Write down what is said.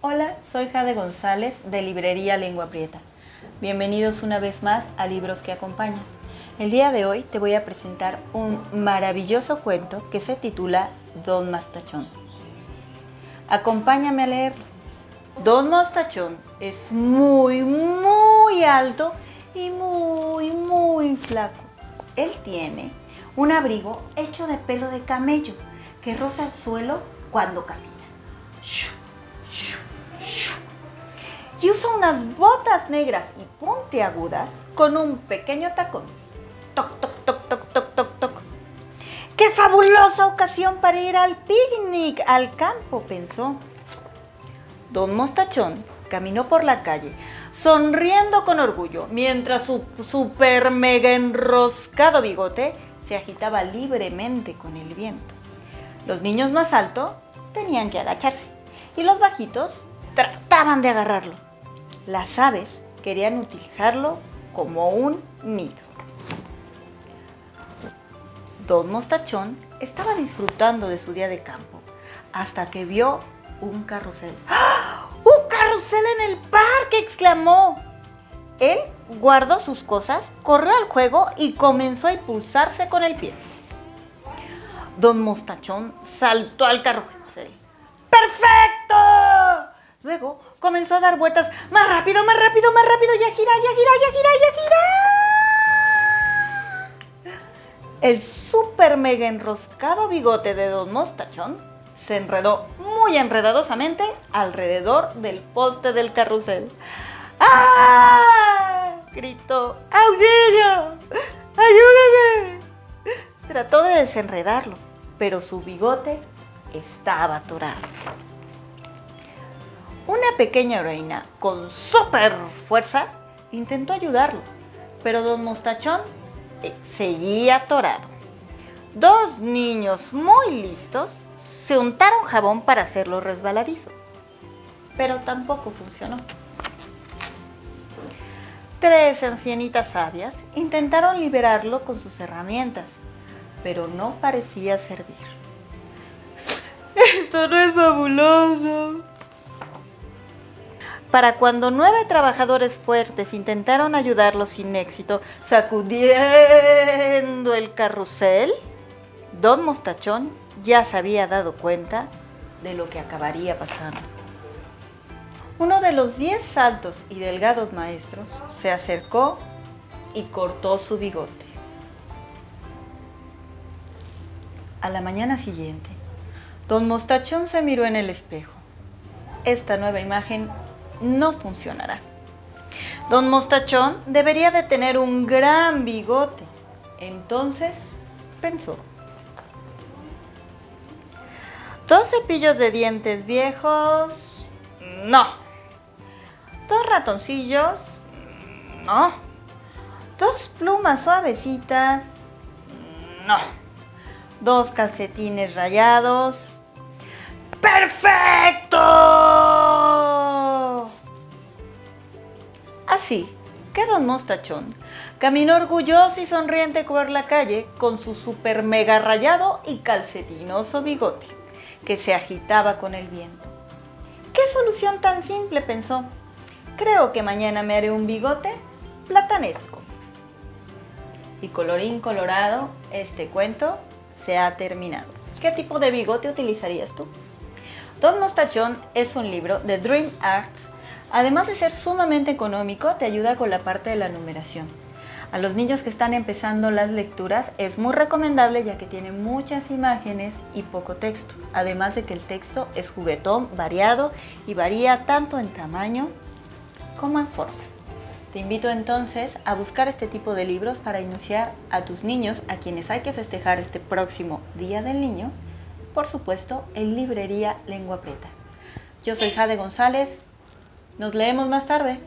Hola, soy Jade González de Librería Lengua Prieta. Bienvenidos una vez más a Libros que Acompañan. El día de hoy te voy a presentar un maravilloso cuento que se titula Don Mostachón. Acompáñame a leerlo. Don Mostachón es muy, muy alto y muy, muy flaco. Él tiene un abrigo hecho de pelo de camello que roza el suelo cuando camina. Y usa unas botas negras y puntiagudas con un pequeño tacón. Toc, toc, toc, toc, toc, toc, toc. ¡Qué fabulosa ocasión para ir al picnic, al campo! pensó. Don Mostachón caminó por la calle, sonriendo con orgullo, mientras su super mega enroscado bigote se agitaba libremente con el viento. Los niños más altos tenían que agacharse y los bajitos trataban de agarrarlo. Las aves querían utilizarlo como un nido. Don Mostachón estaba disfrutando de su día de campo hasta que vio un carrusel. ¡Ah! ¡Un carrusel en el parque! exclamó. Él guardó sus cosas, corrió al juego y comenzó a impulsarse con el pie. Don Mostachón saltó al carrusel. ¡Perfecto! Luego comenzó a dar vueltas más rápido, más rápido, más rápido y a girar, y a girar, y a girar, y a girar. El super mega enroscado bigote de Don Mostachón se enredó muy enredadosamente alrededor del poste del carrusel. ¡Ah! gritó. ¡Auxilio! ¡Ayúdame! Trató de desenredarlo, pero su bigote estaba atorado. Una pequeña reina con super fuerza intentó ayudarlo, pero don Mostachón eh, seguía atorado. Dos niños muy listos se untaron jabón para hacerlo resbaladizo, pero tampoco funcionó. Tres ancianitas sabias intentaron liberarlo con sus herramientas, pero no parecía servir. Esto no es fabuloso. Para cuando nueve trabajadores fuertes intentaron ayudarlo sin éxito, sacudiendo el carrusel, Don Mostachón ya se había dado cuenta de lo que acabaría pasando. Uno de los diez altos y delgados maestros se acercó y cortó su bigote. A la mañana siguiente, don Mostachón se miró en el espejo. Esta nueva imagen no funcionará. Don Mostachón debería de tener un gran bigote. Entonces pensó. Dos cepillos de dientes viejos. No. Dos ratoncillos. No. Dos plumas suavecitas. No. Dos calcetines rayados. ¡Perfecto! Así que don Mostachón caminó orgulloso y sonriente por la calle con su super mega rayado y calcetinoso bigote que se agitaba con el viento. ¿Qué solución tan simple? pensó. Creo que mañana me haré un bigote platanesco. Y colorín colorado, este cuento se ha terminado. ¿Qué tipo de bigote utilizarías tú? Don Mostachón es un libro de Dream Arts. Además de ser sumamente económico, te ayuda con la parte de la numeración. A los niños que están empezando las lecturas es muy recomendable ya que tiene muchas imágenes y poco texto. Además de que el texto es juguetón, variado y varía tanto en tamaño como en forma. Te invito entonces a buscar este tipo de libros para iniciar a tus niños a quienes hay que festejar este próximo Día del Niño, por supuesto en Librería Lengua Preta. Yo soy Jade González, nos leemos más tarde.